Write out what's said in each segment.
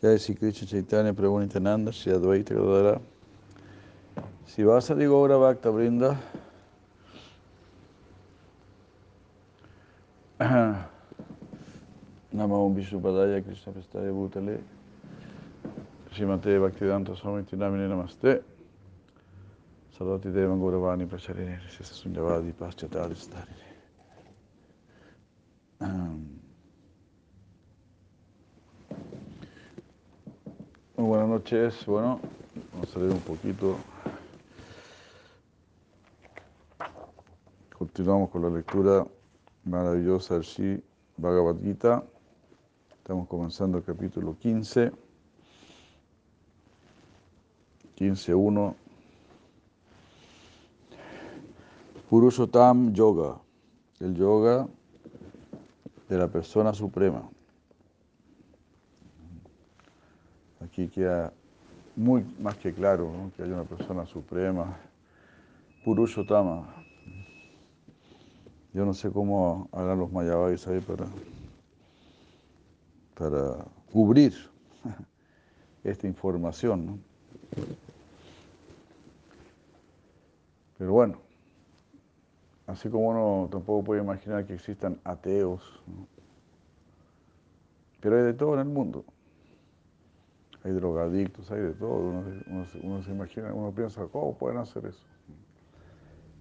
Jai Sri Krishna Chaitanya Prabhu Nityananda Sri Advaita Gadadara Si vas a digo ahora Bhakta Brinda Namo Vishnu Padaya Krishna Prestaya Bhutale. Srimate Bhaktivedanta Swami Tinamine Namaste. Sarvati Devan Gauravani Pracharine Sisa Sunyavadi Paschatari Starine noches. Bueno, vamos a leer un poquito. Continuamos con la lectura maravillosa del Sri Bhagavad Gita. Estamos comenzando el capítulo 15. 15.1. Purushottam Yoga. El yoga de la persona suprema. Aquí queda muy más que claro que hay una persona suprema, Purushottama. Yo no sé cómo harán los mayavais ahí para, para cubrir esta información. ¿no? Pero bueno, así como uno tampoco puede imaginar que existan ateos, pero hay de todo en el mundo hay drogadictos, hay de todo. Uno, se imagina, uno piensa, ¿cómo pueden hacer eso?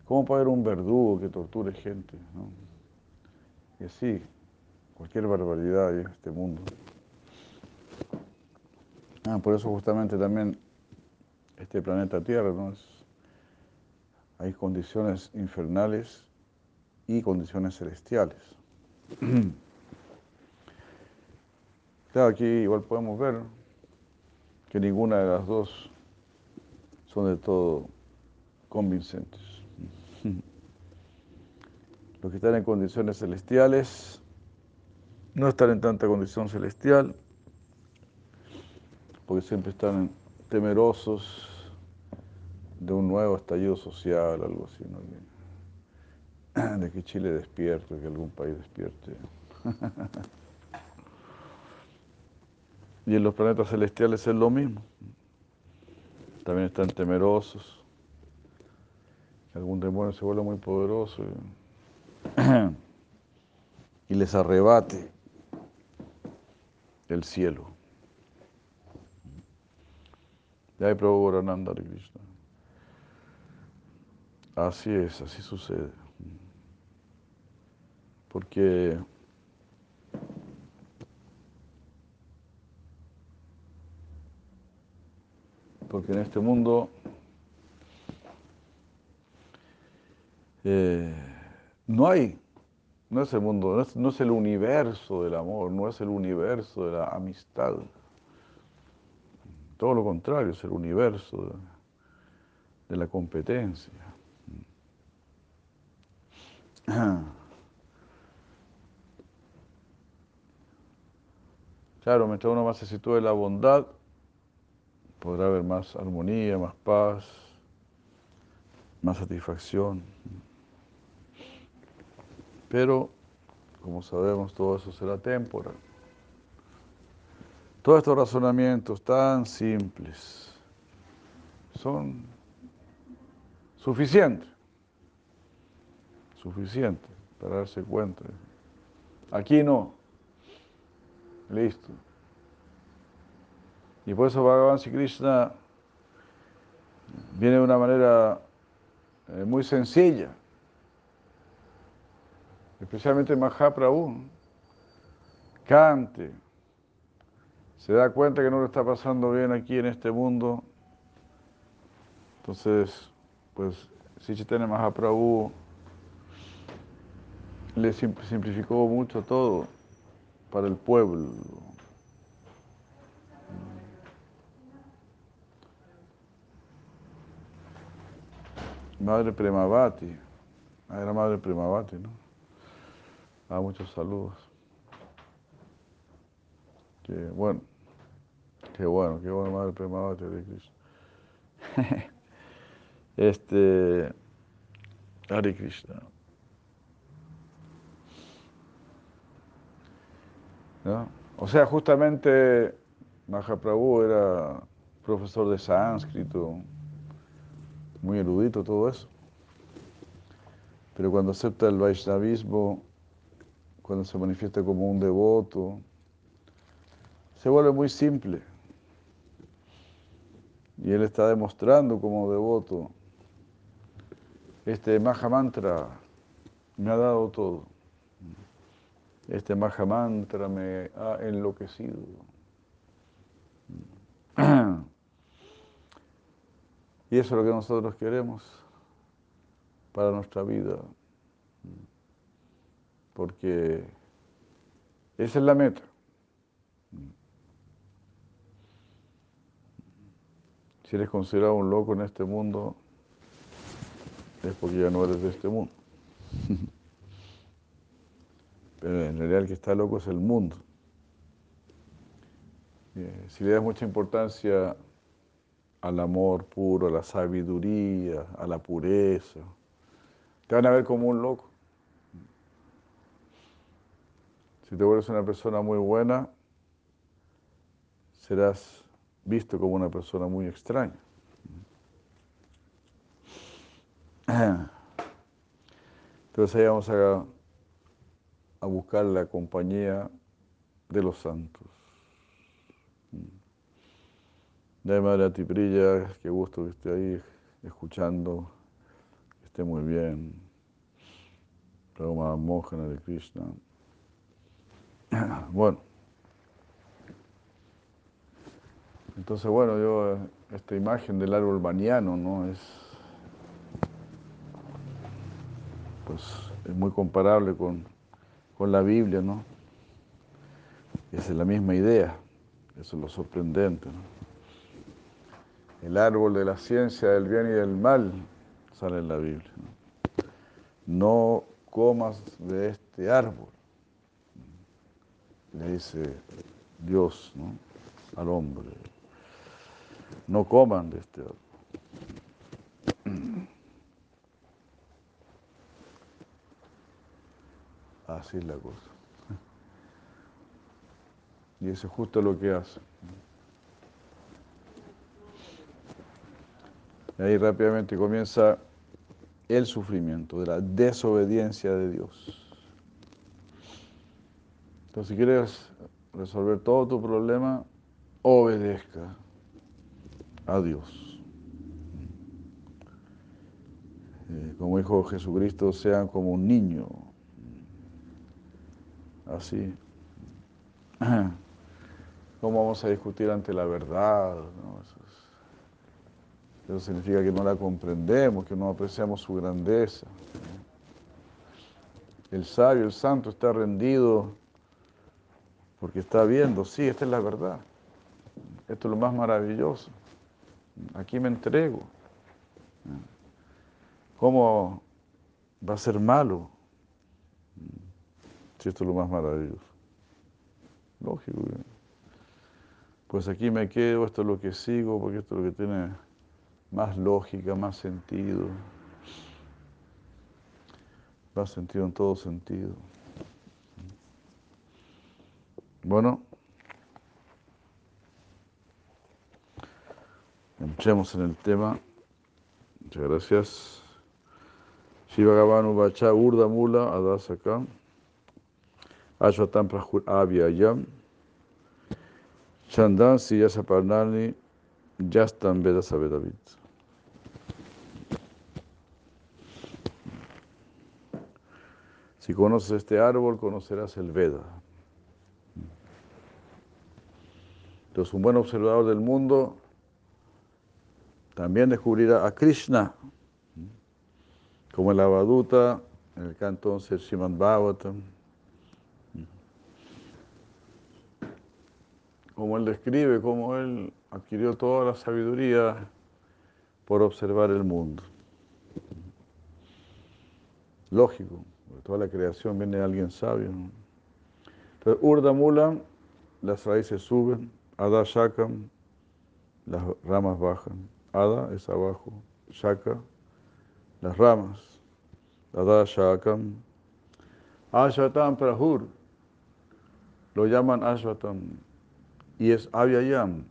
¿Cómo puede haber un verdugo que torture gente? Y así, cualquier barbaridad hay en este mundo. Ah, por eso justamente también este planeta Tierra, ¿no? Es, hay condiciones infernales y condiciones celestiales. claro, aquí igual podemos ver que ninguna de las dos son de todo convincentes. Los que están en condiciones celestiales no están en tanta condición celestial, porque siempre están temerosos de un nuevo estallido social, algo así, ¿no? de que Chile despierte, que algún país despierte. Y en los planetas celestiales es lo mismo. También están temerosos. Algún demonio se vuelva muy poderoso y, les arrebate el cielo. Ya hay Gorananda de Krishna. Así es, así sucede. Porque porque en este mundo eh, no hay, no es el mundo, no es, el universo del amor, no es el universo de la amistad. Todo lo contrario, es el universo de, de la competencia. Claro, mientras uno más se sitúa en la bondad, podrá haber más armonía, más paz, más satisfacción. Pero, como sabemos, todo eso será temporal. Todos estos razonamientos tan simples son suficientes, suficientes para darse cuenta. Aquí no, listo. Y por eso Bhagavan Sri Krishna viene de una manera eh, muy sencilla, especialmente Mahaprabhu, cante, se da cuenta que no le está pasando bien aquí en este mundo, entonces, pues, si Chaitanya Mahaprabhu le simplificó mucho todo para el pueblo. Madre Premavati. Era Madre Premavati, ¿no? Ah, muchos saludos. Qué bueno. Qué bueno, qué bueno, Madre Premavati de Krishna. este. Hare Krishna. ¿No? O sea, justamente Mahaprabhu era profesor de sánscrito, muy erudito, todo eso. Pero cuando acepta el Vaishnavismo, cuando se manifiesta como un devoto, se vuelve muy simple. Y él está demostrando como devoto, este Mahamantra me ha dado todo. Este Mahamantra me ha enloquecido. Y eso es lo que nosotros queremos para nuestra vida. Porque esa es la meta. Si eres considerado un loco en este mundo, es porque ya no eres de este mundo. Pero en realidad el que está loco es el mundo. Eh, si le das mucha importancia al amor puro, a la sabiduría, a la pureza, te van a ver como un loco. Si te vuelves una persona muy buena, serás visto como una persona muy extraña. Entonces ahí vamos a, a buscar la compañía de los santos. Madre Tiprilla, qué gusto que esté ahí escuchando, que esté muy bien. Rama Mohana de Krishna. Bueno. Entonces, bueno, yo, esta imagen del árbol baniano, ¿no? Es, pues, es muy comparable con, la Biblia, ¿no? Es la misma idea, eso es lo sorprendente, ¿no? El árbol de la ciencia del bien y del mal sale en la Biblia. No, comas de este árbol, le dice Dios ¿no? al hombre no coman de este árbol. Así es la cosa. Y eso es justo lo que hace. Y ahí rápidamente comienza el sufrimiento de la desobediencia de Dios. Entonces, si quieres resolver todo tu problema, obedezca a Dios. Eh, como dijo Jesucristo, sean como un niño. Así. ¿Cómo vamos a discutir ante la verdad? Eso, significa que no la comprendemos, que no apreciamos su grandeza. El sabio, el santo está rendido porque está viendo, sí, esta es la verdad. Esto es lo más maravilloso aquí me entrego. ¿Cómo va a ser malo? Si esto es lo más maravilloso. Lógico. Pues aquí me quedo, esto es lo que sigo, porque esto es lo que tiene más lógica, más sentido. Más sentido en todo sentido. Bueno. Entremos en el tema. Muchas gracias. Shiva Gavanu Bacha Urda Mula Adasaka Ashwatam Prahur Avyayam Chandan Siyasaparnani Yastam Veda. Si conoces este árbol, conocerás el Veda. Entonces, un buen observador del mundo también descubrirá a Krishna, como el Avaduta, en el canto 11 Shiman Bhagavatam. Como él describe, cómo él adquirió toda la sabiduría por observar el mundo. Lógico, toda la creación viene de alguien sabio. Entonces, Urda Mula, las raíces suben, Ada Shakam, las ramas bajan. Ada es abajo, Shaka, las ramas. Ada Shakam. Ashwatam Prahur. Lo llaman Ashwatam. y es Avyayam,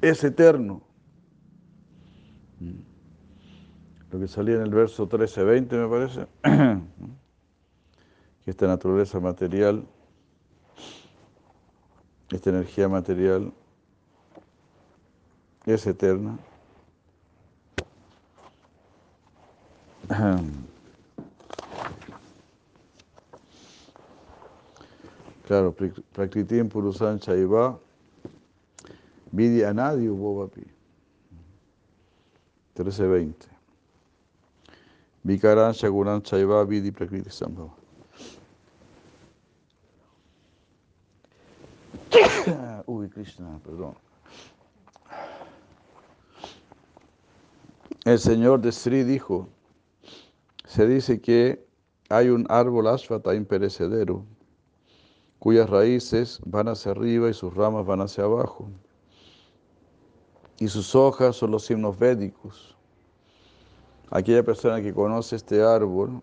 es eterno. Lo que salía en el verso 13-20 me parece, que esta naturaleza material, esta energía material es eterna. Claro, Prakritim Purusan Chaiva, Vidi Anadi Ubovapi. 13.20. Vikaran Shaguran Chaiva Vidi Prakriti Sambhava. Uy, Krishna, perdón. El señor de Sri dijo, se dice que hay un árbol ashvata imperecedero cuyas raíces van hacia arriba y sus ramas van hacia abajo. Y sus hojas son los himnos védicos. Aquella persona que conoce este árbol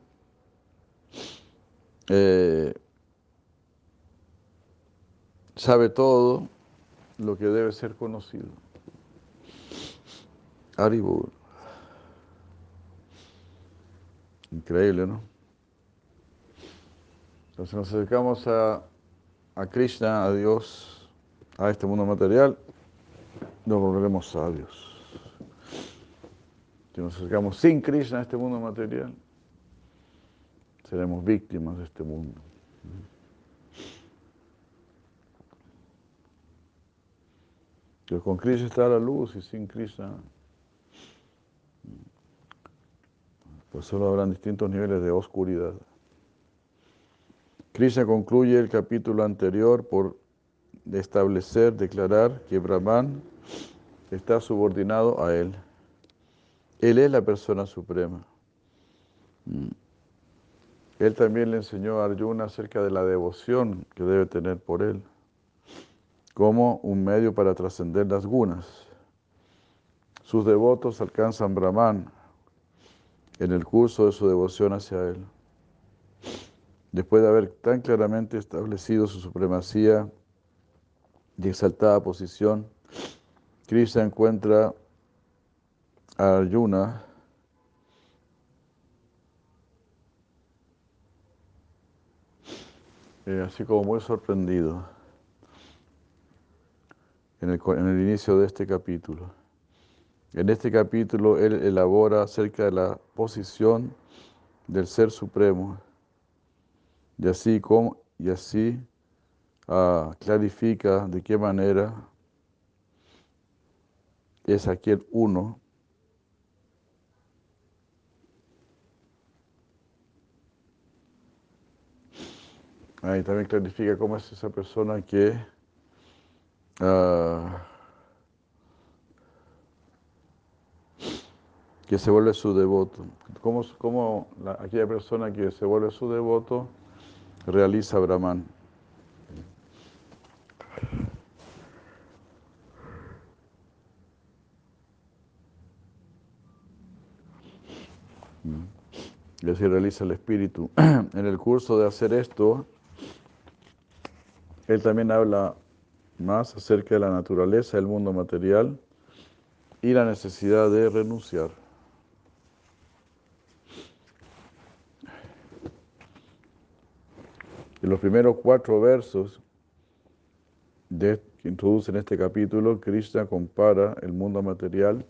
eh, sabe todo lo que debe ser conocido. Aribur. Increíble, ¿no? Entonces nos acercamos a a Krishna, a Dios, a este mundo material, nos volveremos sabios. Si nos acercamos sin Krishna a este mundo material, seremos víctimas de este mundo. Pero con Krishna está la luz y sin Krishna, pues solo habrán distintos niveles de oscuridad. Krishna concluye el capítulo anterior por establecer, declarar que Brahman está subordinado a él. Él es la persona suprema. Mm. Él también le enseñó a Arjuna acerca de la devoción que debe tener por él, como un medio para trascender las gunas. Sus devotos alcanzan Brahman en el curso de su devoción hacia él después de haber tan claramente establecido su supremacía y exaltada posición, Krishna encuentra a Arjuna así como muy sorprendido en el, inicio de este capítulo. En este capítulo él elabora acerca de la posición del Ser Supremo y así, como, y así uh, clarifica de qué manera es aquel uno Ahí también clarifica cómo es esa persona que uh, que se vuelve su devoto. ¿Cómo, cómo la, aquella persona que se vuelve su devoto realiza Brahman. Y así realiza el espíritu. En el curso de hacer esto, él también habla más acerca de la naturaleza del mundo material y la necesidad de renunciar. En los primeros cuatro versos de, que introducen este capítulo, Krishna compara el mundo material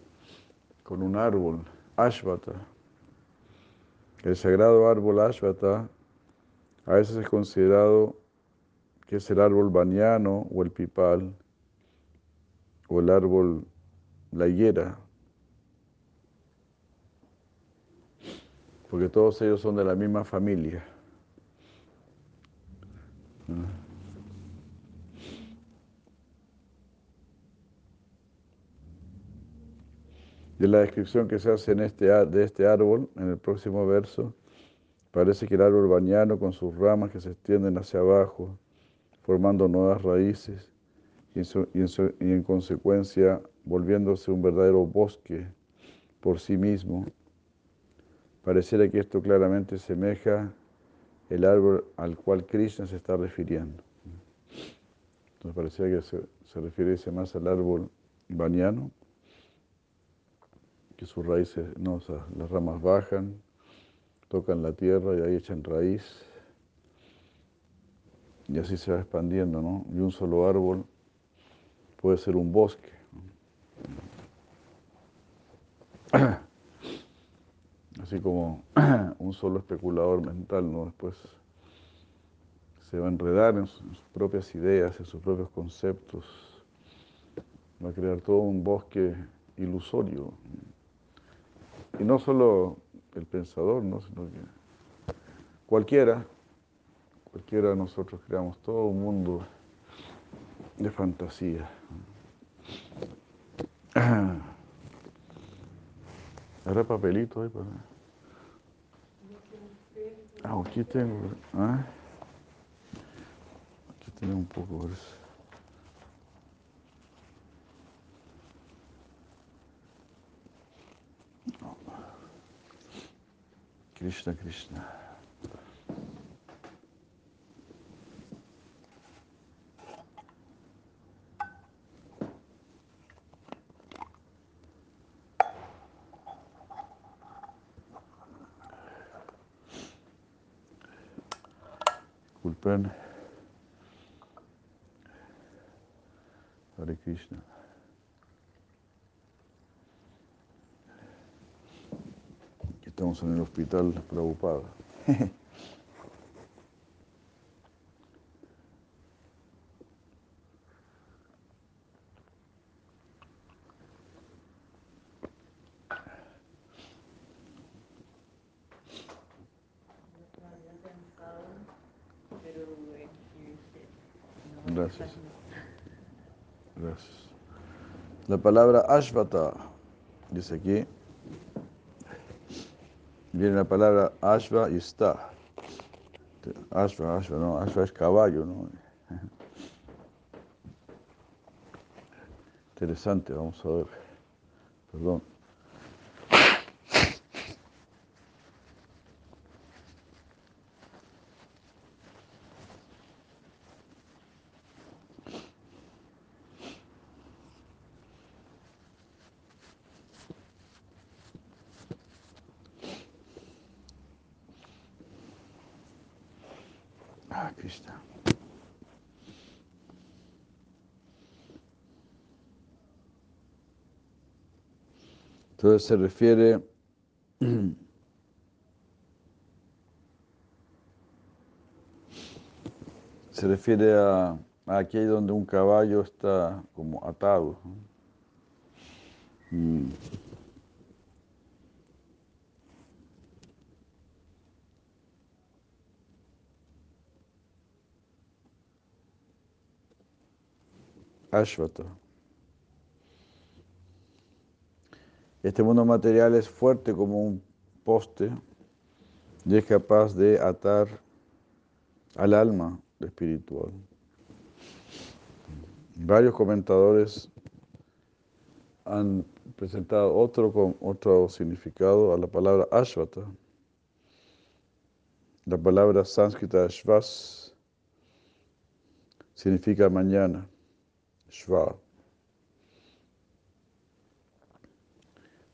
con un árbol, Ashvata. El sagrado árbol Ashvata a veces es considerado que es el árbol baniano o el pipal o el árbol la higuera, porque todos ellos son de la misma familia. Y la descripción que se hace en este, de este árbol, en el próximo verso, parece que el árbol bañano con sus ramas que se extienden hacia abajo, formando nuevas raíces y en consecuencia volviéndose un verdadero bosque por sí mismo. Pareciera que esto claramente semeja el árbol al cual Krishna se está refiriendo. Me parecía que se, se refiere más al árbol baniano, que sus raíces, no, las ramas bajan, tocan la tierra y ahí echan raíz. Y así se va expandiendo, ¿no? Y un solo árbol puede ser un bosque. Así como un solo especulador mental, ¿no? Después se va a enredar en sus propias ideas, en sus propios conceptos. Va a crear todo un bosque ilusorio. Y no solo el pensador, ¿no? sino que cualquiera, cualquiera de nosotros creamos todo un mundo de fantasía. ¿Habrá papelito ahí para.? Ah, aquí tengo. ¿ah? Aquí tengo un poco de eso. Krishna, Krishna. Disculpen. Hare Krishna. En el hospital Prabhupada. Gracias. Gracias. La palabra Ashvata, dice aquí, viene la palabra Ashva y está. Ashva, Ashva, no, Ashva es caballo, ¿no? Interesante, vamos a ver. Perdón. Ah, aquí está. Entonces se refiere se refiere a, a aquí donde un caballo está como atado. Mm. Este mundo material es fuerte como un poste y es capaz de atar al alma espiritual. Varios comentadores han presentado otro, otro significado a la palabra Ashvata. La palabra sánscrita Shvas significa mañana. Shva.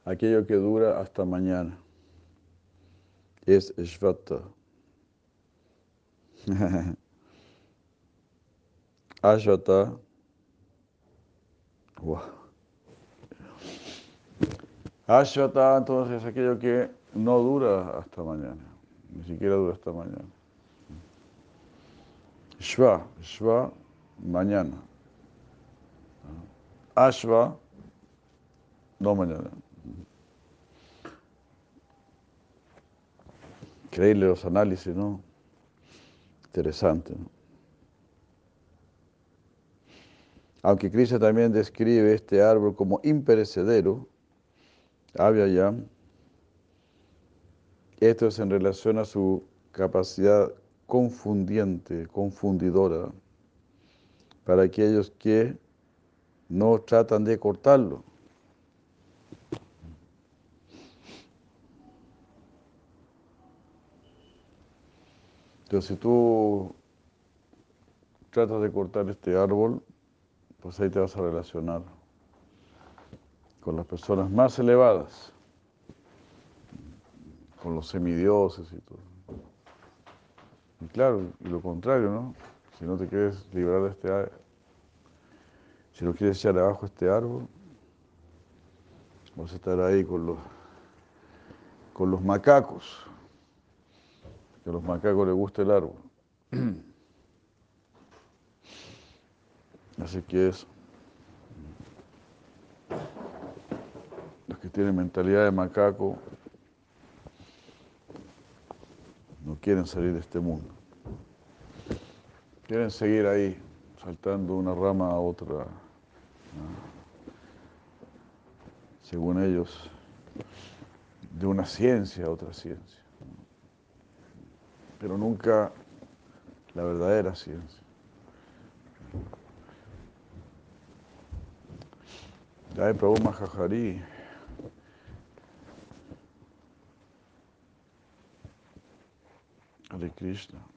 Aquello que dura hasta mañana. Es Shvata. Ashvata. Wow. Ashvata entonces es aquello que no dura hasta mañana. Ni siquiera dura hasta mañana. Shva. Shva. Mañana. Ashva, no mañana. Increíble los análisis, ¿no? Interesante. Aunque Krishna también describe este árbol como imperecedero, Avyayam, esto es en relación a su capacidad confundiente, confundidora, para aquellos que no tratan de cortarlo. Entonces, si tú tratas de cortar este árbol, pues ahí te vas a relacionar con las personas más elevadas, con los semidioses y todo. Y claro, y lo contrario, ¿no? Si no te quieres librar de este si no quieres echar abajo este árbol, vas a estar ahí con los, con los macacos, que a los macacos les gusta el árbol. Así que eso. Los que tienen mentalidad de macaco no quieren salir de este mundo. Quieren seguir ahí, saltando de una rama a otra. Según ellos, de una ciencia a otra ciencia. Pero nunca la verdadera ciencia. Jai Prabhu Mahajari. Hare Krishna.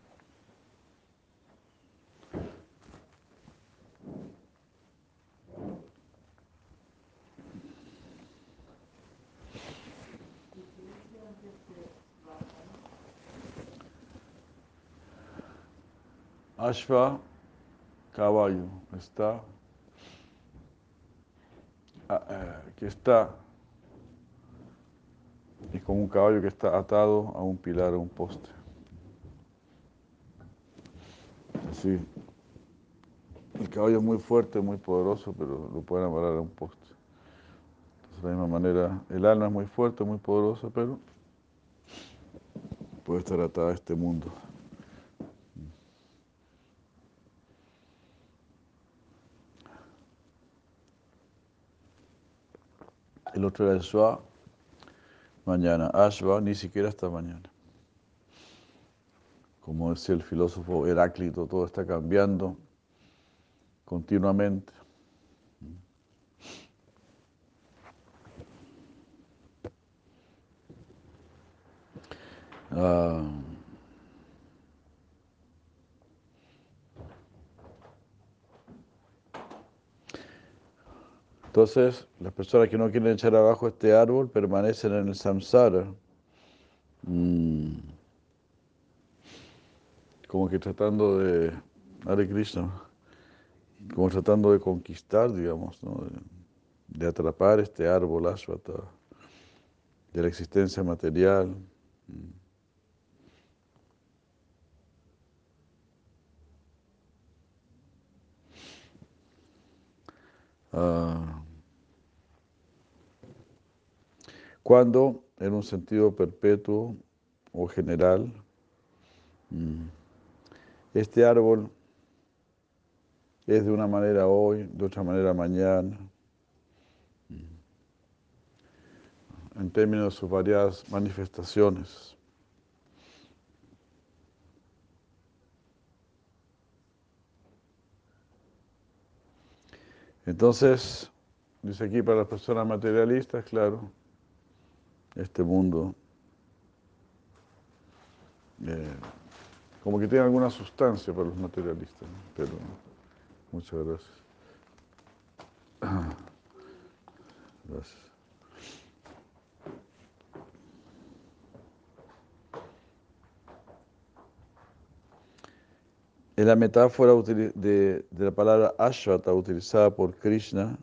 Ashva, caballo, está Ah, eh, que está, es como un caballo que está atado a un pilar, a un poste. Así. El caballo es muy fuerte, muy poderoso, pero lo pueden amarrar a un poste. Entonces, de la misma manera, el alma es muy fuerte, muy poderosa, pero puede estar atada a este mundo. El otro era el Shua, mañana. Ashva, ni siquiera hasta mañana. Como decía el filósofo Heráclito, todo está cambiando continuamente. Ah. Entonces, las personas que no quieren echar abajo este árbol permanecen en el samsara. Mm. Como que tratando de, Hare Krishna, como tratando de conquistar, digamos, ¿no? de, atrapar este árbol ashwata, de la existencia material. Mm. Ah. Cuando en un sentido perpetuo o general, mm, este árbol es de una manera hoy, de otra manera mañana, mm, en términos de sus variadas manifestaciones. Entonces, dice aquí para las personas materialistas, claro, este mundo eh, como que tiene alguna sustancia para los materialistas, pero muchas gracias. Gracias. En la metáfora de, de la palabra Ashwata utilizada por Krishna,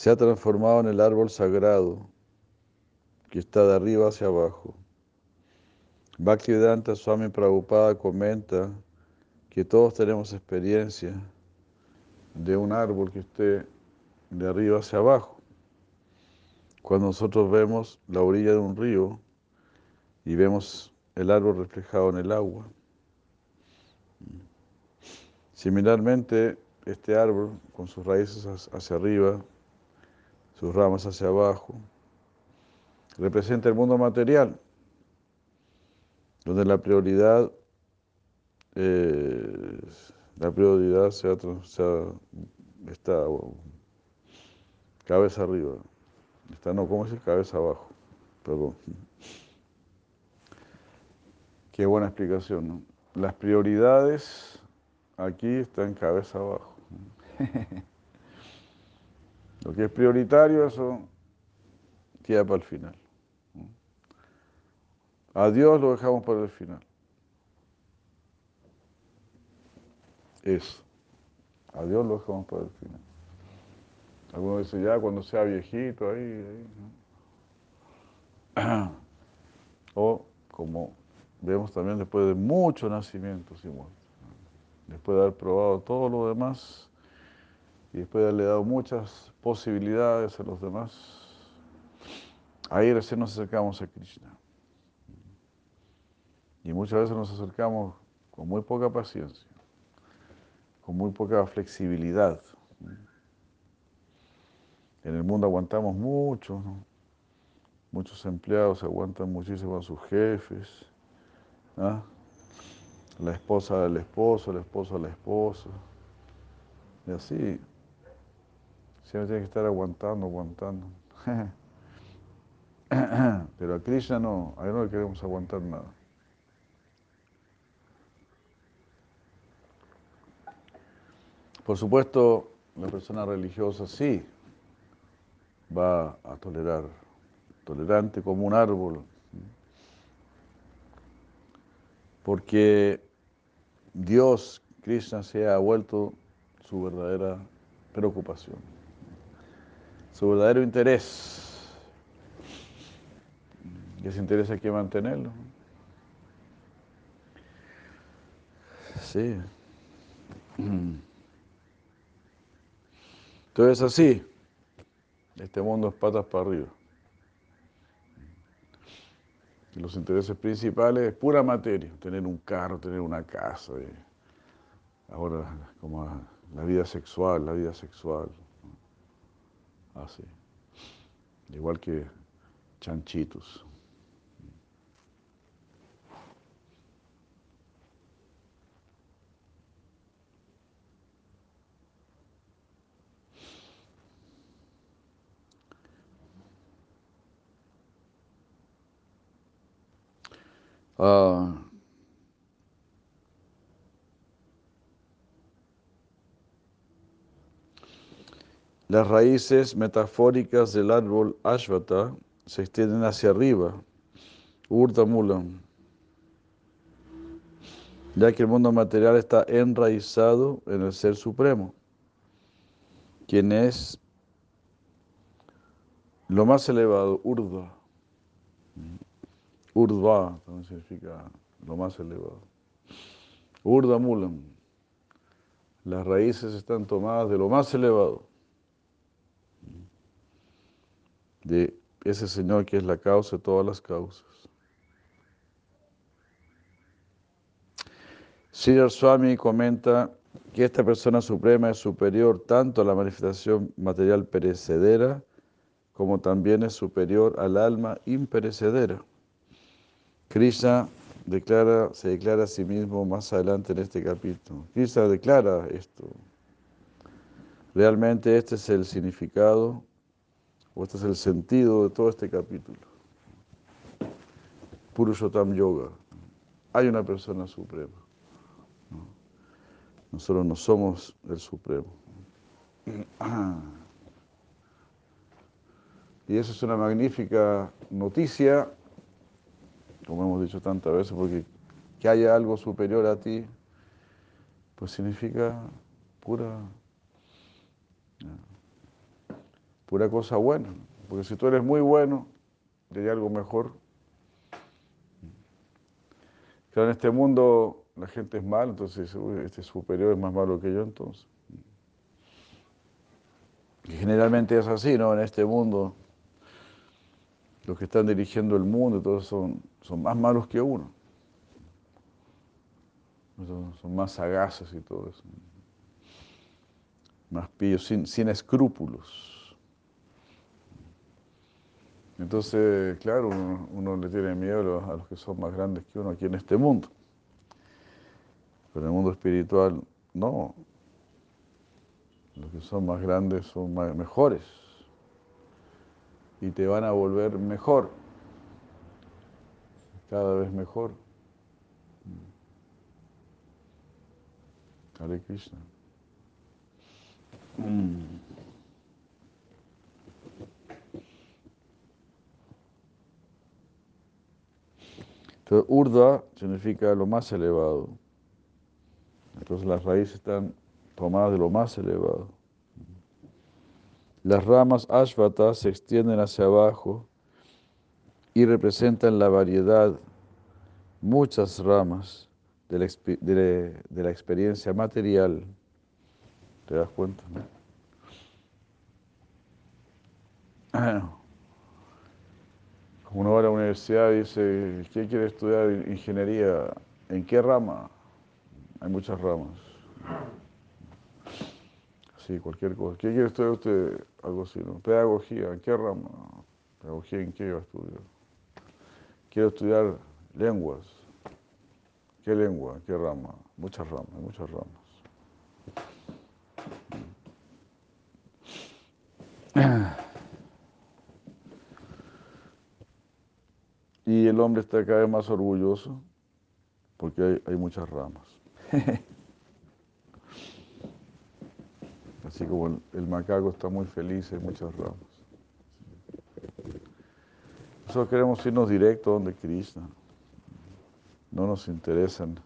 se ha transformado en el árbol sagrado que está de arriba hacia abajo. Bhaktivedanta Swami Prabhupada comenta que todos tenemos experiencia de un árbol que esté de arriba hacia abajo. Cuando nosotros vemos la orilla de un río y vemos el árbol reflejado en el agua. Similarmente, este árbol con sus raíces hacia arriba sus ramas hacia abajo. Representa el mundo material, donde la prioridad, eh, la prioridad se, está cabeza arriba. Está, no, ¿cómo es? Cabeza abajo. Perdón. Qué buena explicación, ¿no? Las prioridades aquí están cabeza abajo. Lo que es prioritario, eso queda para el final. A Dios lo dejamos para el final. Eso. A Dios lo dejamos para el final. Algunos dicen, ya cuando sea viejito, ahí, ahí. O como vemos también después de muchos nacimientos y muertes. Después de haber probado todo lo demás y después de haberle dado muchas posibilidades a los demás, ahí recién nos acercamos a Krishna. Y muchas veces nos acercamos con muy poca paciencia, con muy poca flexibilidad. En el mundo aguantamos mucho, muchos empleados aguantan muchísimo a sus jefes, ¿ah? la esposa del esposo, el esposo a la esposa, y así, siempre tiene que estar aguantando, aguantando. Pero a Krishna no, a él no le queremos aguantar nada. Por supuesto, la persona religiosa sí va a tolerar, tolerante como un árbol, porque Dios, Krishna, se ha vuelto su verdadera preocupación, su verdadero interés. Y ese interés hay que mantenerlo. Sí. Entonces así, este mundo es patas para arriba. Y los intereses principales es pura materia, tener un carro, tener una casa. ahora, como la vida sexual, la vida sexual. Así. Igual que chanchitos. Ah. Las raíces metafóricas del árbol Ashvata se extienden hacia arriba, Urta Mulam, ya que el mundo material está enraizado en el Ser Supremo, quien es lo más elevado, Urda. Urdva también significa lo más elevado. Urda Mulam. Las raíces están tomadas de lo más elevado. De ese Señor que es la causa de todas las causas. Sridhar Swami comenta que esta persona suprema es superior tanto a la manifestación material perecedera como también es superior al alma imperecedera. Krishna declara, se declara a sí mismo más adelante en este capítulo. Krishna declara esto. Realmente este es el significado o este es el sentido de todo este capítulo. Purushottam Yoga. Hay una persona suprema. Nosotros no somos el supremo. Y eso es una magnífica noticia como hemos dicho tantas veces, porque que haya algo superior a ti, pues significa pura, pura cosa buena. Porque si tú eres muy bueno y hay algo mejor, claro, en este mundo la gente es mala, entonces este superior es más malo que yo entonces. Y generalmente es así, ¿no? En este mundo los que están dirigiendo el mundo, todos son, son más malos que uno. Son, más sagaces y todo eso. Más pillos, sin, sin escrúpulos. Entonces, claro, uno, le tiene miedo a los, que son más grandes que uno aquí en este mundo. Pero en el mundo espiritual, no. Los que son más grandes son mejores. Y te van a volver mejor. Cada vez mejor. Hare Krishna. Entonces, Urda significa lo más elevado. Entonces las raíces están tomadas de lo más elevado. Las ramas ashvata se extienden hacia abajo y representan la variedad, muchas ramas de la, experiencia material. ¿Te das cuenta? No? Uno va a la universidad y dice, ¿qué quiere estudiar ingeniería? ¿En qué rama? Hay muchas ramas. Sí, cualquier cosa. ¿Qué quiere estudiar usted? Algo así, ¿no? Pedagogía, ¿en qué rama? Pedagogía, ¿en qué va a estudiar? Quiero estudiar lenguas. ¿Qué lengua? ¿Qué rama? Muchas ramas, muchas ramas. Y el hombre está cada vez más orgulloso porque hay, hay muchas ramas. Así como el, el, macaco está muy feliz, hay muchas ramas. Nosotros queremos irnos directo donde Krishna. No nos interesan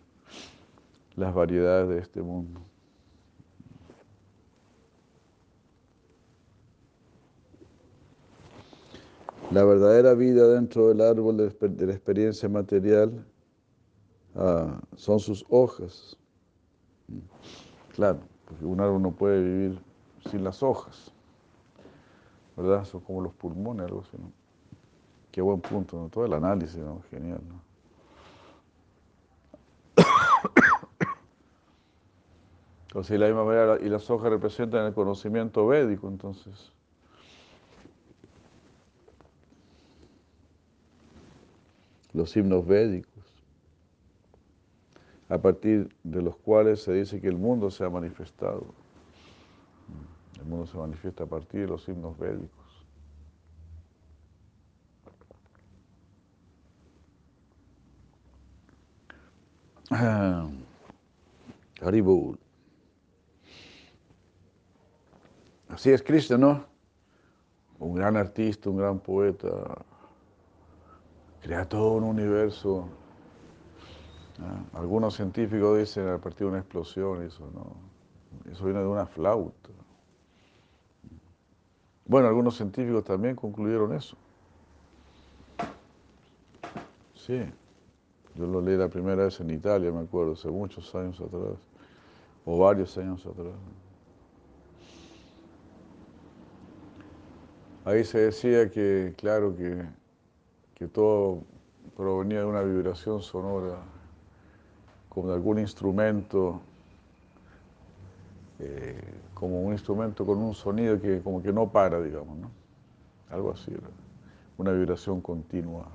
las variedades de este mundo. La verdadera vida dentro del árbol de, la experiencia material uh, son sus hojas. Claro, porque un árbol no puede vivir sin las hojas. ¿Verdad? Son como los pulmones, algo así, ¿no? Qué buen punto, ¿no? Todo el análisis, ¿no? Genial, la misma y las hojas representan el conocimiento védico, entonces. Los himnos védicos, a partir de los cuales se dice que el mundo se ha manifestado. El mundo se manifiesta a partir de los himnos védicos. Haribul. Así es Cristo, ¿no? Un gran artista, un gran poeta, crea todo un universo. Algunos científicos dicen a partir de una explosión, eso no, eso viene de una flauta. Bueno, algunos científicos también concluyeron eso. Sí, yo lo leí la primera vez en Italia, me acuerdo, hace muchos años atrás, o varios años atrás. Ahí se decía que, claro, que, que todo provenía de una vibración sonora, como de algún instrumento, eh, como un instrumento con un sonido que como que no para, digamos, ¿no? Algo así, una vibración continua,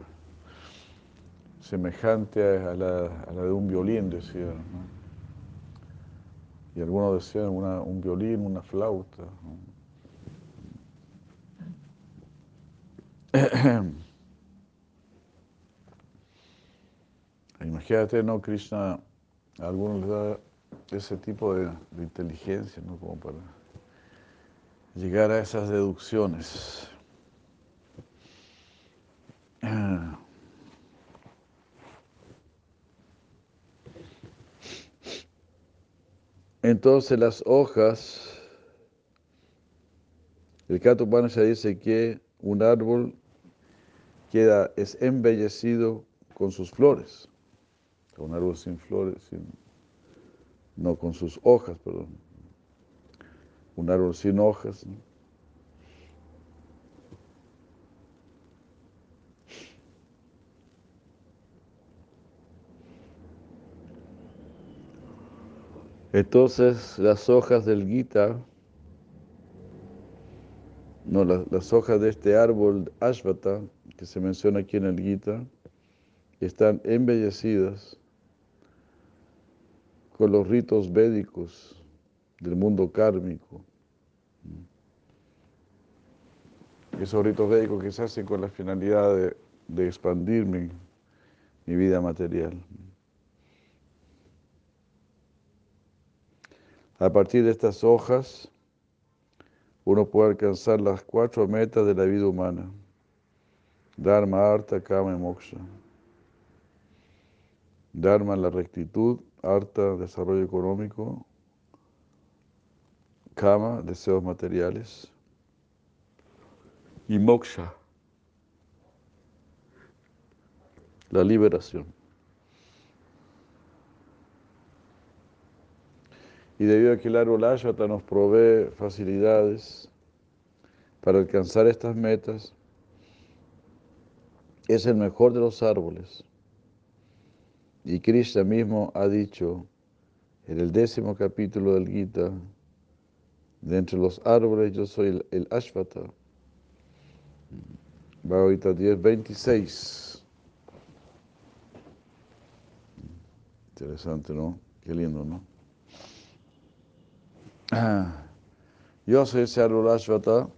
semejante a la, de un violín, decían, ¿no? Y algunos decían un violín, una flauta. Imagínate, ¿no? Krishna, a algunos les da ese tipo de, inteligencia, ¿no? Como para llegar a esas deducciones. Entonces las hojas, el Katupanasha dice que un árbol queda, es embellecido con sus flores. Un árbol sin flores, sin, no con sus hojas, perdón. Un árbol sin hojas. Entonces las hojas del Gita, no, las, las hojas de este árbol Ashvata, que se menciona aquí en el Gita, están embellecidas con los ritos védicos del mundo kármico. Esos ritos védicos que se hacen con la finalidad de, de expandir mi, mi vida material. A partir de estas hojas, uno puede alcanzar las cuatro metas de la vida humana. Dharma, Artha, Kama y Moksha. Dharma, la rectitud, Artha, desarrollo económico, Kama, deseos materiales, y Moksha, la liberación. Y debido a que el árbol Ashwata nos provee facilidades para alcanzar estas metas, es el mejor de los árboles. Y Krishna mismo ha dicho en el décimo capítulo del Gita, de entre los árboles yo soy el, el Ashvata. Bhagavad 10, 26. Interesante, ¿no? Qué lindo, ¿no? Yo soy ese árbol Ashvata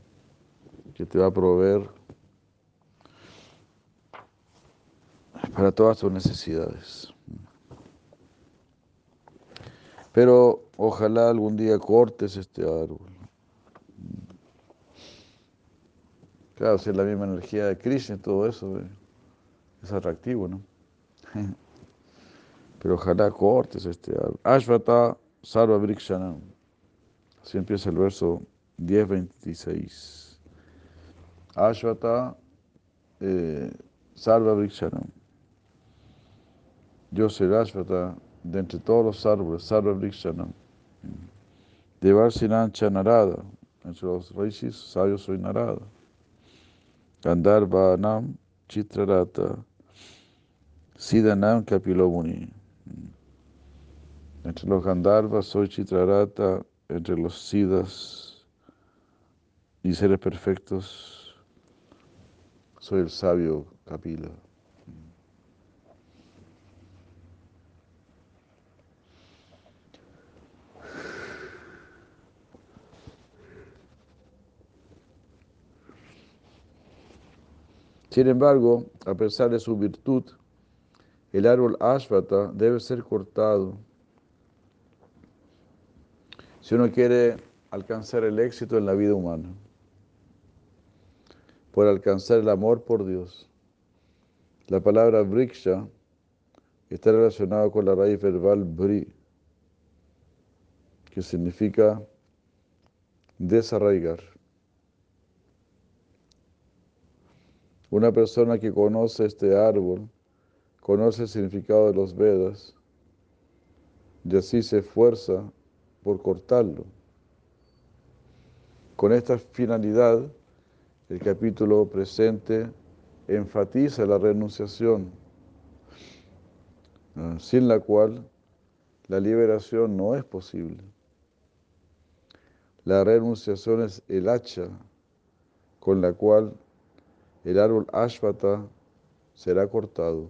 que te va a proveer para todas tus necesidades. Pero ojalá algún día cortes este árbol. Claro, si es la misma energía de Krishna y todo eso, eh, es atractivo, ¿no? Pero ojalá cortes este árbol. Ashvata Sarva Vrikshanam. Así empieza el verso 10.26. Ashvata eh, Sarva Vrikshanam. Yo soy Ashvata de entre todos los árboles, Sarva Vrikshanam. Devarsinancha Narada. Entre los rishis sabios soy Narada. Gandharvanam Chitrarata. Siddhanam Kapilomuni. Entre los Gandharvas soy Chitrarata, entre los Siddhas y seres perfectos soy el sabio Kapila. Sin embargo, a pesar de su virtud, el árbol Ashvata debe ser cortado si uno quiere alcanzar el éxito en la vida humana, por alcanzar el amor por Dios. La palabra vriksha está relacionada con la raíz verbal bri, que significa desarraigar. Una persona que conoce este árbol, conoce el significado de los Vedas y así se esfuerza por cortarlo. Con esta finalidad, el capítulo presente enfatiza la renunciación, ah, sin la cual la liberación no es posible. La renunciación es el hacha con la cual el árbol Ashvata será cortado.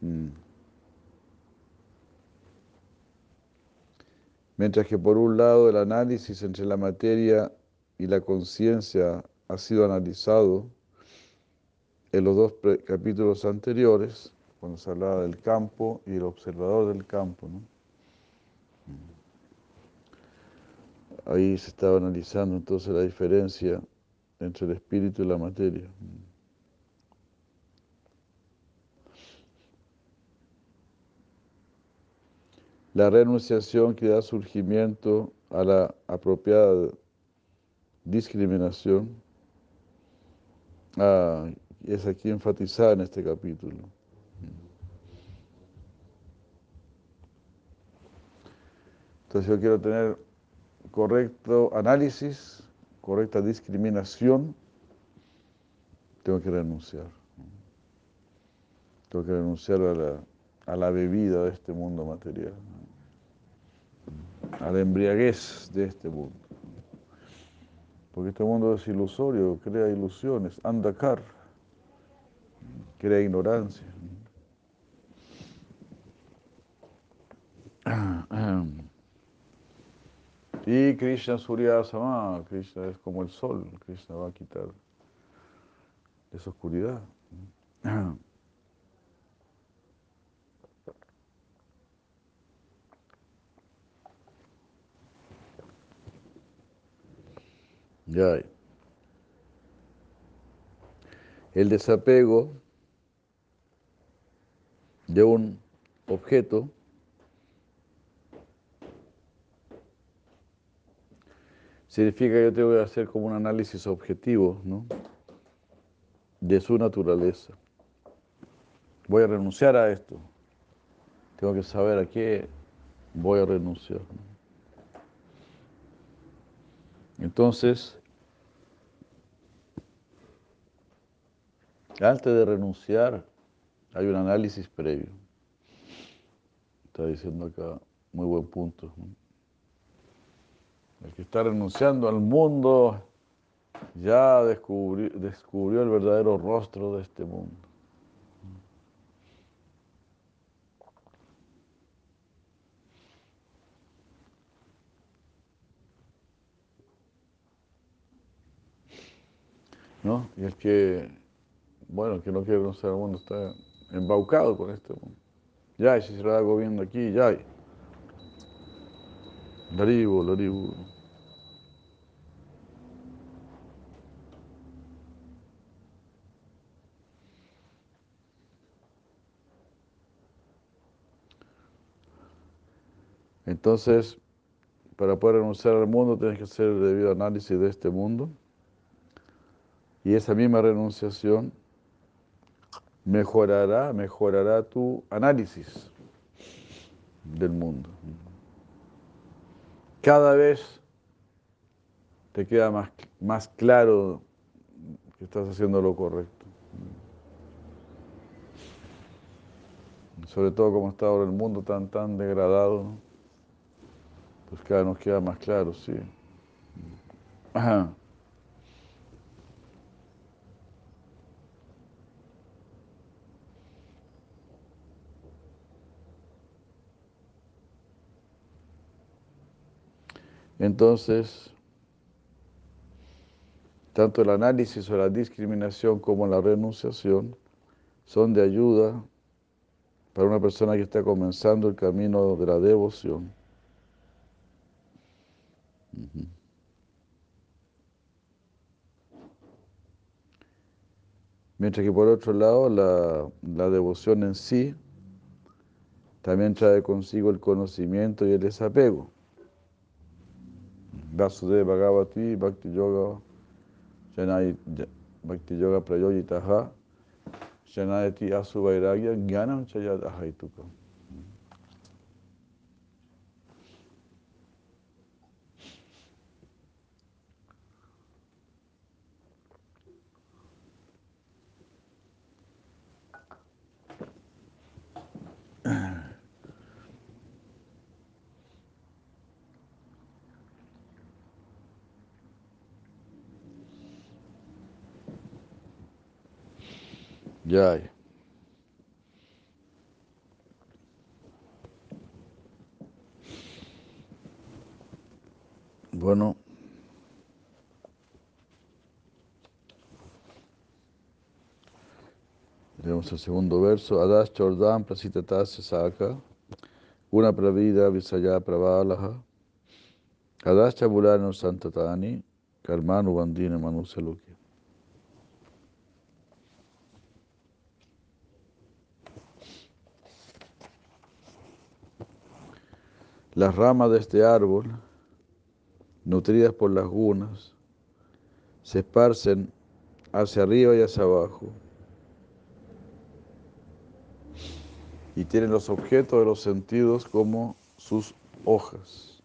Mm. Mientras que por un lado el análisis entre la materia y la conciencia ha sido analizado en los dos capítulos anteriores, cuando se hablaba del campo y el observador del campo. ¿no? Ahí se estaba analizando entonces la diferencia entre el espíritu y la materia. La renunciación que da surgimiento a la apropiada discriminación ah, es aquí enfatizada en este capítulo. Entonces yo quiero tener correcto análisis correcta discriminación, tengo que renunciar. Tengo que renunciar a la, a la bebida de este mundo material, a la embriaguez de este mundo. Porque este mundo es ilusorio, crea ilusiones, andakar, crea ignorancia. Y Krishna Suryasama, Krishna es como el sol, Krishna va a quitar esa oscuridad. Ya. El desapego de un objeto significa que yo tengo que hacer como un análisis objetivo ¿no? de su naturaleza. Voy a renunciar a esto. Tengo que saber a qué voy a renunciar. Entonces, antes de renunciar, hay un análisis previo. Está diciendo acá, muy buen punto. El que está renunciando al mundo ya descubrió, el verdadero rostro de este mundo. ¿No? Y el que, bueno, que no quiere conocer al mundo está embaucado con este mundo. Ya, si se lo hago viendo aquí, ya. Laribu, Laribu. Entonces, para poder renunciar al mundo, tienes que hacer el debido análisis de este mundo. Y esa misma renunciación mejorará, mejorará tu análisis del mundo. Cada vez te queda más, más claro que estás haciendo lo correcto. Sobre todo como está ahora el mundo tan, tan degradado, pues cada vez nos queda más claro, sí. Ajá. Entonces, tanto el análisis o la discriminación como la renunciación son de ayuda para una persona que está comenzando el camino de la devoción. Mientras que por otro lado, la, devoción en sí también trae consigo el conocimiento y el desapego. Vasudeva Bhagavati Bhakti Yoga Janai Bhakti Yoga Prayoyitaha Janayati Asu Vairagya Jnanam Chayad Ahaituka. Bueno. Leemos el segundo verso. Adas Chordam Prasitatasya Saka. Una pravida Visaya Pravalaha. Adas Chabulano Santatani. Karmanu Bandina Manusaluki. Las ramas de este árbol, nutridas por las gunas, se esparcen hacia arriba y hacia abajo y tienen los objetos de los sentidos como sus hojas.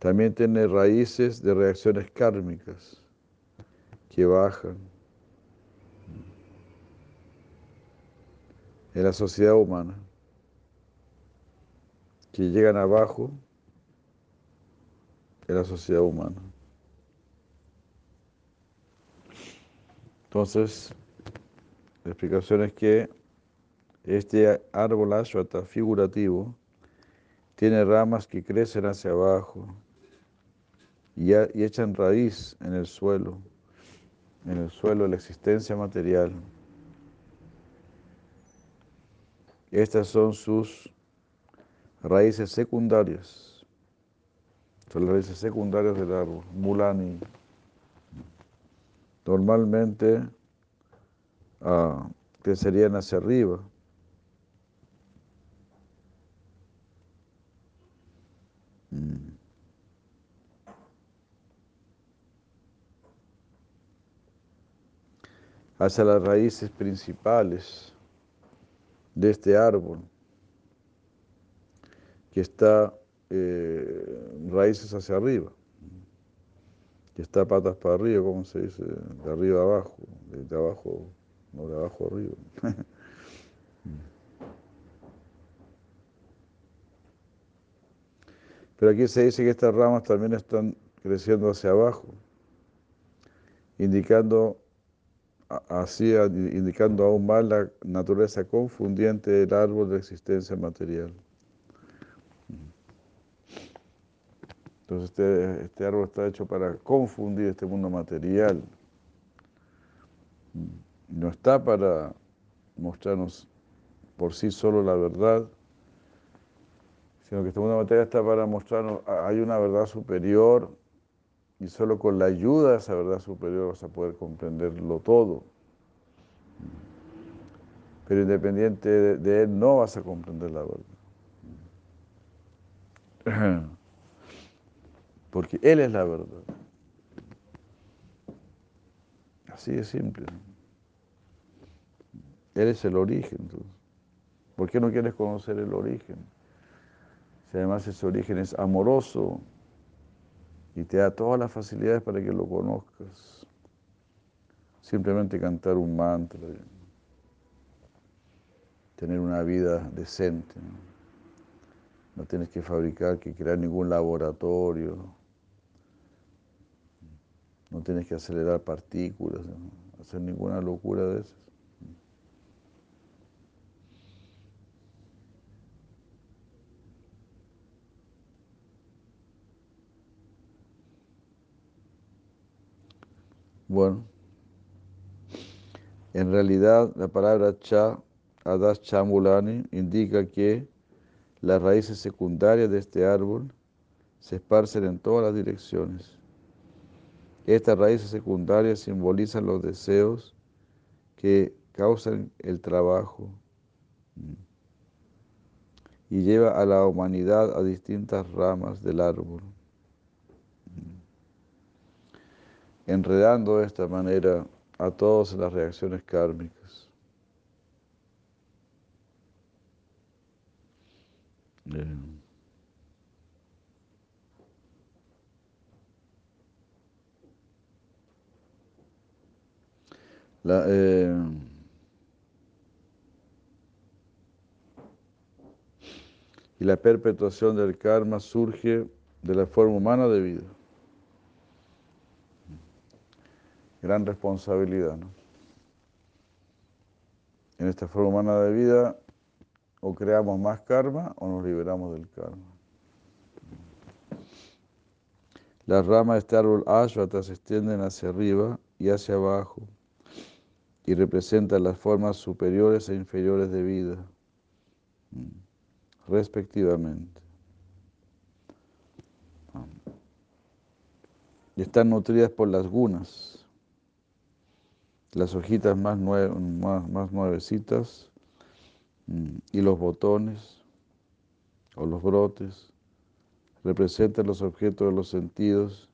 También tiene raíces de reacciones kármicas que bajan en la sociedad humana, que llegan abajo en la sociedad humana. Entonces, la explicación es que este árbol ashwata figurativo tiene ramas que crecen hacia abajo y, y echan raíz en el suelo, en el suelo de la existencia material. Estas son sus raíces secundarias. Son las raíces secundarias del árbol, mulani. Normalmente uh, crecerían hacia arriba. Mm. hacia las raíces principales de este árbol, que está eh, raíces hacia arriba, que está patas para arriba, como se dice, de arriba abajo, de abajo, no de abajo arriba. Pero aquí se dice que estas ramas también están creciendo hacia abajo, indicando así indicando aún más la naturaleza confundiente del árbol de existencia material. Entonces este, este, árbol está hecho para confundir este mundo material. No está para mostrarnos por sí solo la verdad, sino que este mundo material está para mostrarnos hay una verdad superior y solo con la ayuda de esa verdad superior vas a poder comprenderlo todo. Pero independiente de, él no vas a comprender la verdad. Porque él es la verdad. Así de simple. Él es el origen. ¿Por qué no quieres conocer el origen? Si además ese origen es amoroso, y te da todas las facilidades para que lo conozcas. Simplemente cantar un mantra, tener una vida decente. ¿no? tienes que fabricar, que crear ningún laboratorio, no tienes que acelerar partículas, hacer ninguna locura de esas. Bueno, en realidad la palabra cha, adas chamulani, indica que las raíces secundarias de este árbol se esparcen en todas las direcciones. Estas raíces secundarias simbolizan los deseos que causan el trabajo y lleva a la humanidad a distintas ramas del árbol. Enredando de esta manera a todos las reacciones kármicas. La, eh, y la perpetuación del karma surge de la forma humana de vida. Gran responsabilidad. En esta forma humana de vida, o creamos más karma o nos liberamos del karma. Las ramas de este árbol ashwata se extienden hacia arriba y hacia abajo y representan las formas superiores e inferiores de vida, respectivamente. Y están nutridas por las gunas las hojitas más, más, nuevecitas mm, y los botones o los brotes representan los objetos de los sentidos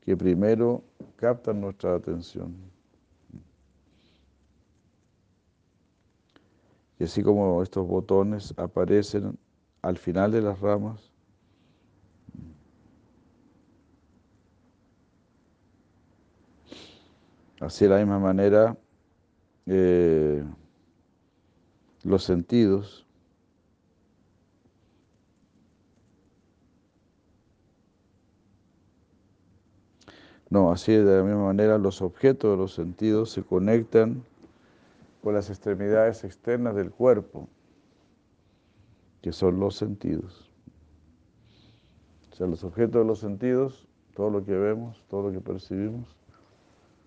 que primero captan nuestra atención. Y así como estos botones aparecen al final de las ramas, Así de la misma manera, eh, los sentidos No, así de la misma manera los objetos de los sentidos se conectan con las extremidades externas del cuerpo, que son los sentidos. O sea, los objetos de los sentidos, todo lo que vemos, todo lo que percibimos,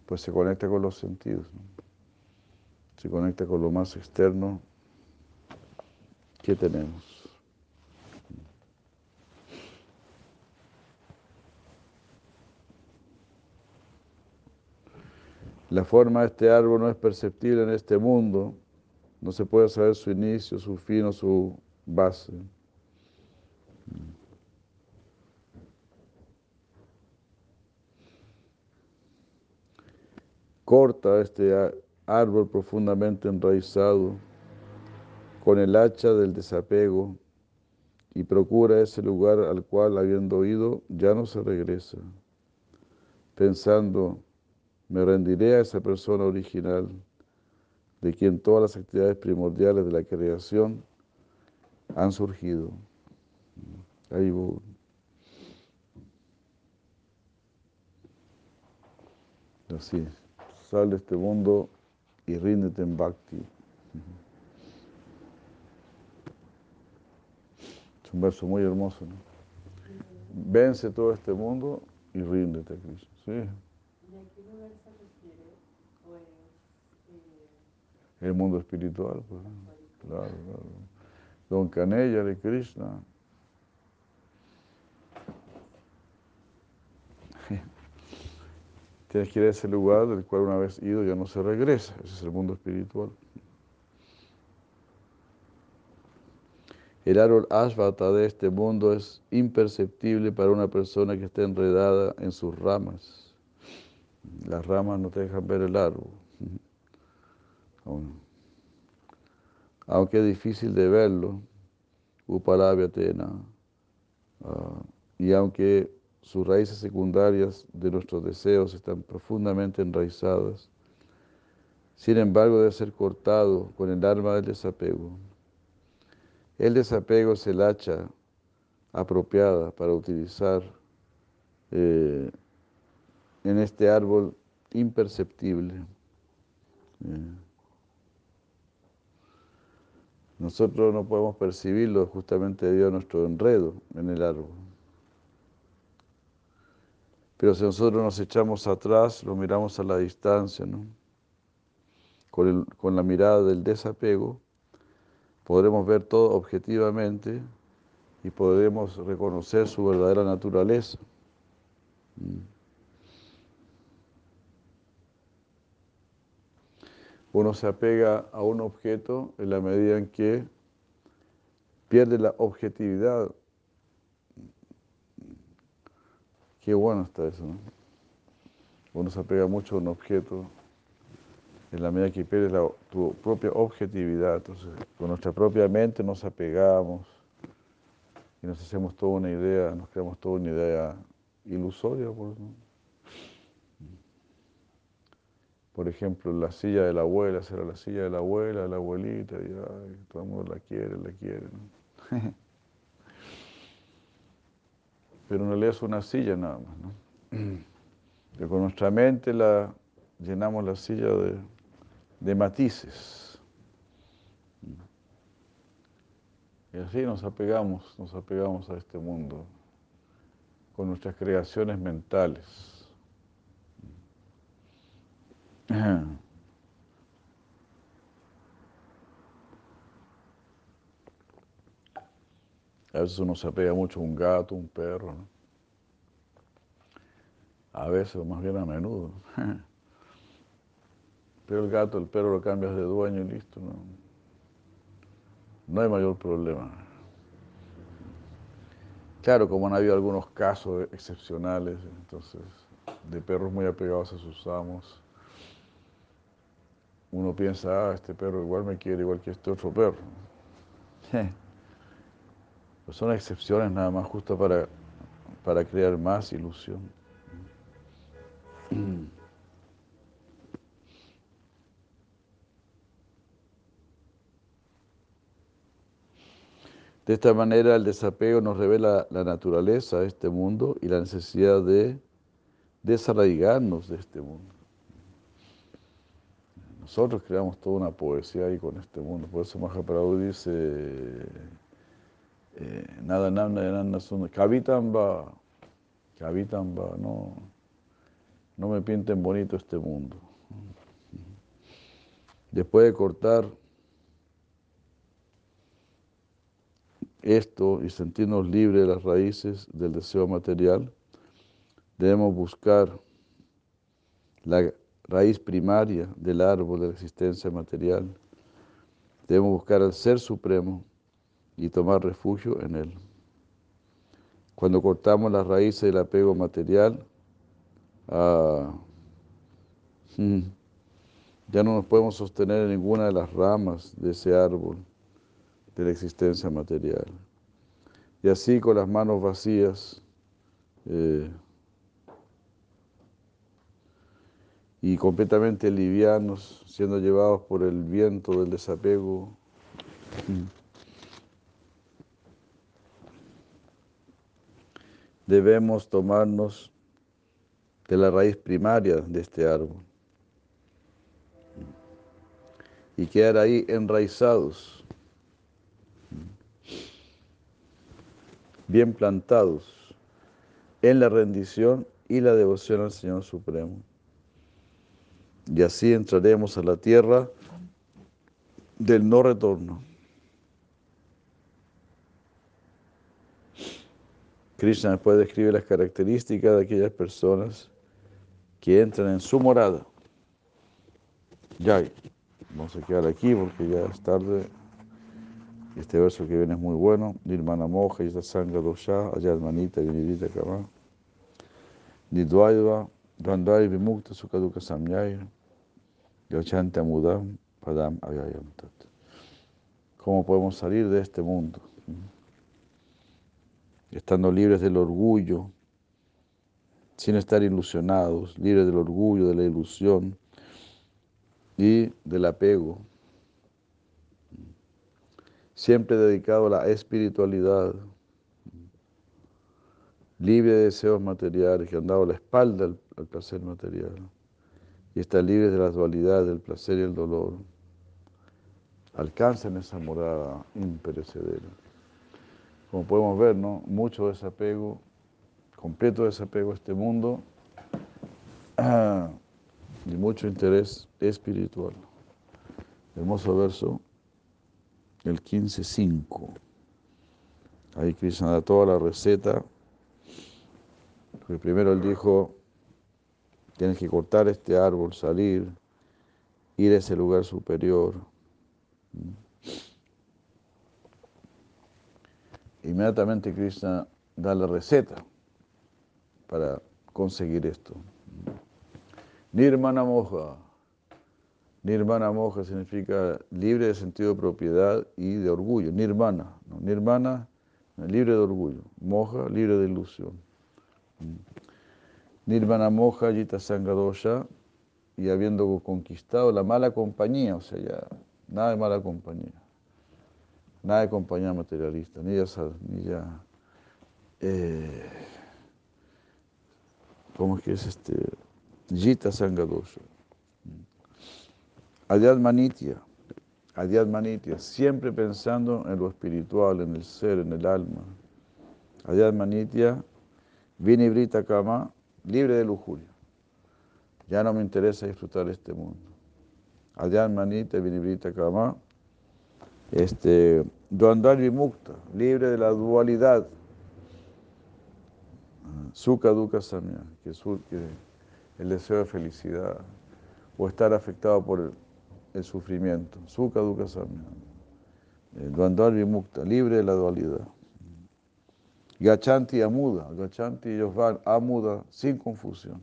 pues se conecta con los sentidos, ¿no? se conecta con lo más externo que tenemos. La forma de este árbol no es perceptible en este mundo, no se puede saber su inicio, su fin o su base. Corta este árbol profundamente enraizado con el hacha del desapego y procura ese lugar al cual, habiendo ido, ya no se regresa, pensando, me rendiré a esa persona original, de quien todas las actividades primordiales de la creación han surgido. Ahí voy. Así, sal de este mundo y ríndete en bhakti. Es un verso muy hermoso, ¿no? Vence todo este mundo y ríndete a Cristo. ¿sí? Eh, El mundo espiritual, pues. Claro, claro. Don Canella de Krishna. Tienes que ir a ese lugar del cual una vez ido ya no se regresa. Ese es el mundo espiritual. El árbol ashvata de este mundo es imperceptible para una persona que esté enredada en sus ramas. Las ramas no te dejan ver el árbol. Aunque es difícil de verlo, Upalabhya Tena, ah, y aunque sus raíces secundarias de nuestros deseos están profundamente enraizadas, sin embargo debe ser cortado con el arma del desapego. El desapego es el hacha apropiada para utilizar eh, en este árbol imperceptible. Eh, Nosotros no podemos percibirlo justamente debido a nuestro enredo en el árbol. Pero si nosotros nos echamos atrás, lo miramos a la distancia, ¿no? con, con la mirada del desapego, podremos ver todo objetivamente y podremos reconocer su verdadera naturaleza. Mm. Uno se apega a un objeto en la medida en que pierde la objetividad. Qué bueno está eso, ¿no? Uno se apega mucho a un objeto en la medida que pierdes tu propia objetividad. Entonces, con nuestra propia mente nos apegamos y nos hacemos toda una idea, nos creamos toda una idea ilusoria. Pues, ¿no? Por ejemplo, la silla de la abuela, será la silla de la abuela, de la abuelita, y ay, todo el mundo la quiere, la quiere. ¿no? Pero en realidad es una silla nada más. ¿no? Que con nuestra mente la llenamos la silla de, de matices. Y así nos apegamos, nos apegamos a este mundo con nuestras creaciones mentales. A veces uno se apega mucho a un gato, un perro, ¿no? A veces, más bien a menudo. Pero el gato, el perro lo cambias de dueño y listo, ¿no? No hay mayor problema. Claro, como han habido algunos casos excepcionales, entonces, de perros muy apegados a sus amos, uno piensa, ah, este perro igual me quiere igual que este otro perro. Pues son excepciones nada más justo para, para crear más ilusión. De esta manera el desapego nos revela la naturaleza de este mundo y la necesidad de desarraigarnos de este mundo. Nosotros creamos toda una poesía ahí con este mundo. Por eso Mahaprabhu dice, eh, nada namna nada son Kavitamba, Kavitamba, no, no me pinten bonito este mundo. Después de cortar esto y sentirnos libres de las raíces del deseo material, debemos buscar la raíz primaria del árbol de la existencia material. Debemos buscar al Ser Supremo y tomar refugio en Él. Cuando cortamos las raíces del apego material, ah, mm, ya no nos podemos sostener en ninguna de las ramas de ese árbol de la existencia material. Y así con las manos vacías eh, y completamente livianos, siendo llevados por el viento del desapego. Debemos tomarnos de la raíz primaria de este árbol y quedar ahí enraizados, bien plantados en la rendición y la devoción al Señor Supremo. Y así entraremos a la tierra del no retorno. Krishna después describe las características de aquellas personas que entran en su morada. Ya, vamos a quedar aquí porque ya es tarde. Este verso que viene es muy bueno. Nirmana moja y sanga dosha, ayad manita, vinirita kama. Nidvaiva, Randai vimukta sukaduka samyaya. Yachanta mudam padam ayayam tat. ¿Cómo podemos salir de este mundo? Estando libres del orgullo, sin estar ilusionados, libres del orgullo, de la ilusión y del apego. Siempre dedicado a la espiritualidad, libre de deseos materiales, que han dado la espalda al, placer material y está libre de las dualidades del placer y el dolor, alcanzan esa morada imperecedera. Como podemos ver, ¿no? mucho desapego, completo desapego a este mundo y mucho interés espiritual. Hermoso verso, el 15.5. Ahí Krishna da toda la receta. Porque primero él dijo, Tienes que cortar este árbol, salir, ir a ese lugar superior. Inmediatamente Krishna da la receta para conseguir esto. Nirmana moja. Nirmana moja significa libre de sentido de propiedad y de orgullo. Nirmana. Nirmana, libre de orgullo. Moja, libre de ilusión. Nirvana Moja Yita Sangadosha y habiendo conquistado la mala compañía, o sea, ya nada de mala compañía, nada de compañía materialista, ni ya, ni ya eh, ¿cómo es que es este? Yita Sangadosha. Adyad Manitya, Adyad Manitya, siempre pensando en lo espiritual, en el ser, en el alma. Adyad Manitya, Vinibrita Kama, libre de lujuria. Ya no me interesa disfrutar este mundo. Adyan Manita Vinibrita Kama, este, Duandal Vimukta, libre de la dualidad. Sukha Dukkha Samya, que, que el deseo de felicidad o estar afectado por el, sufrimiento. Sukha Dukkha Samya. Eh, Duandal Vimukta, libre de la dualidad. Gachanti amuda, Gachanti ellos van amuda sin confusión.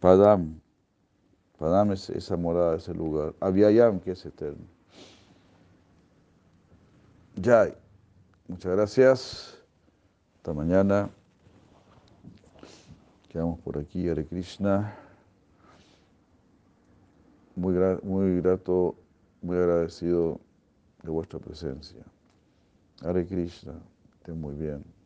Padam, Padam es esa morada, ese lugar. Avyayam, que es eterno. Jai, muchas gracias. Hasta mañana. Quedamos por aquí, Hare Krishna. Muy, muy grato, muy agradecido de vuestra presencia. Hare Krishna muy bien.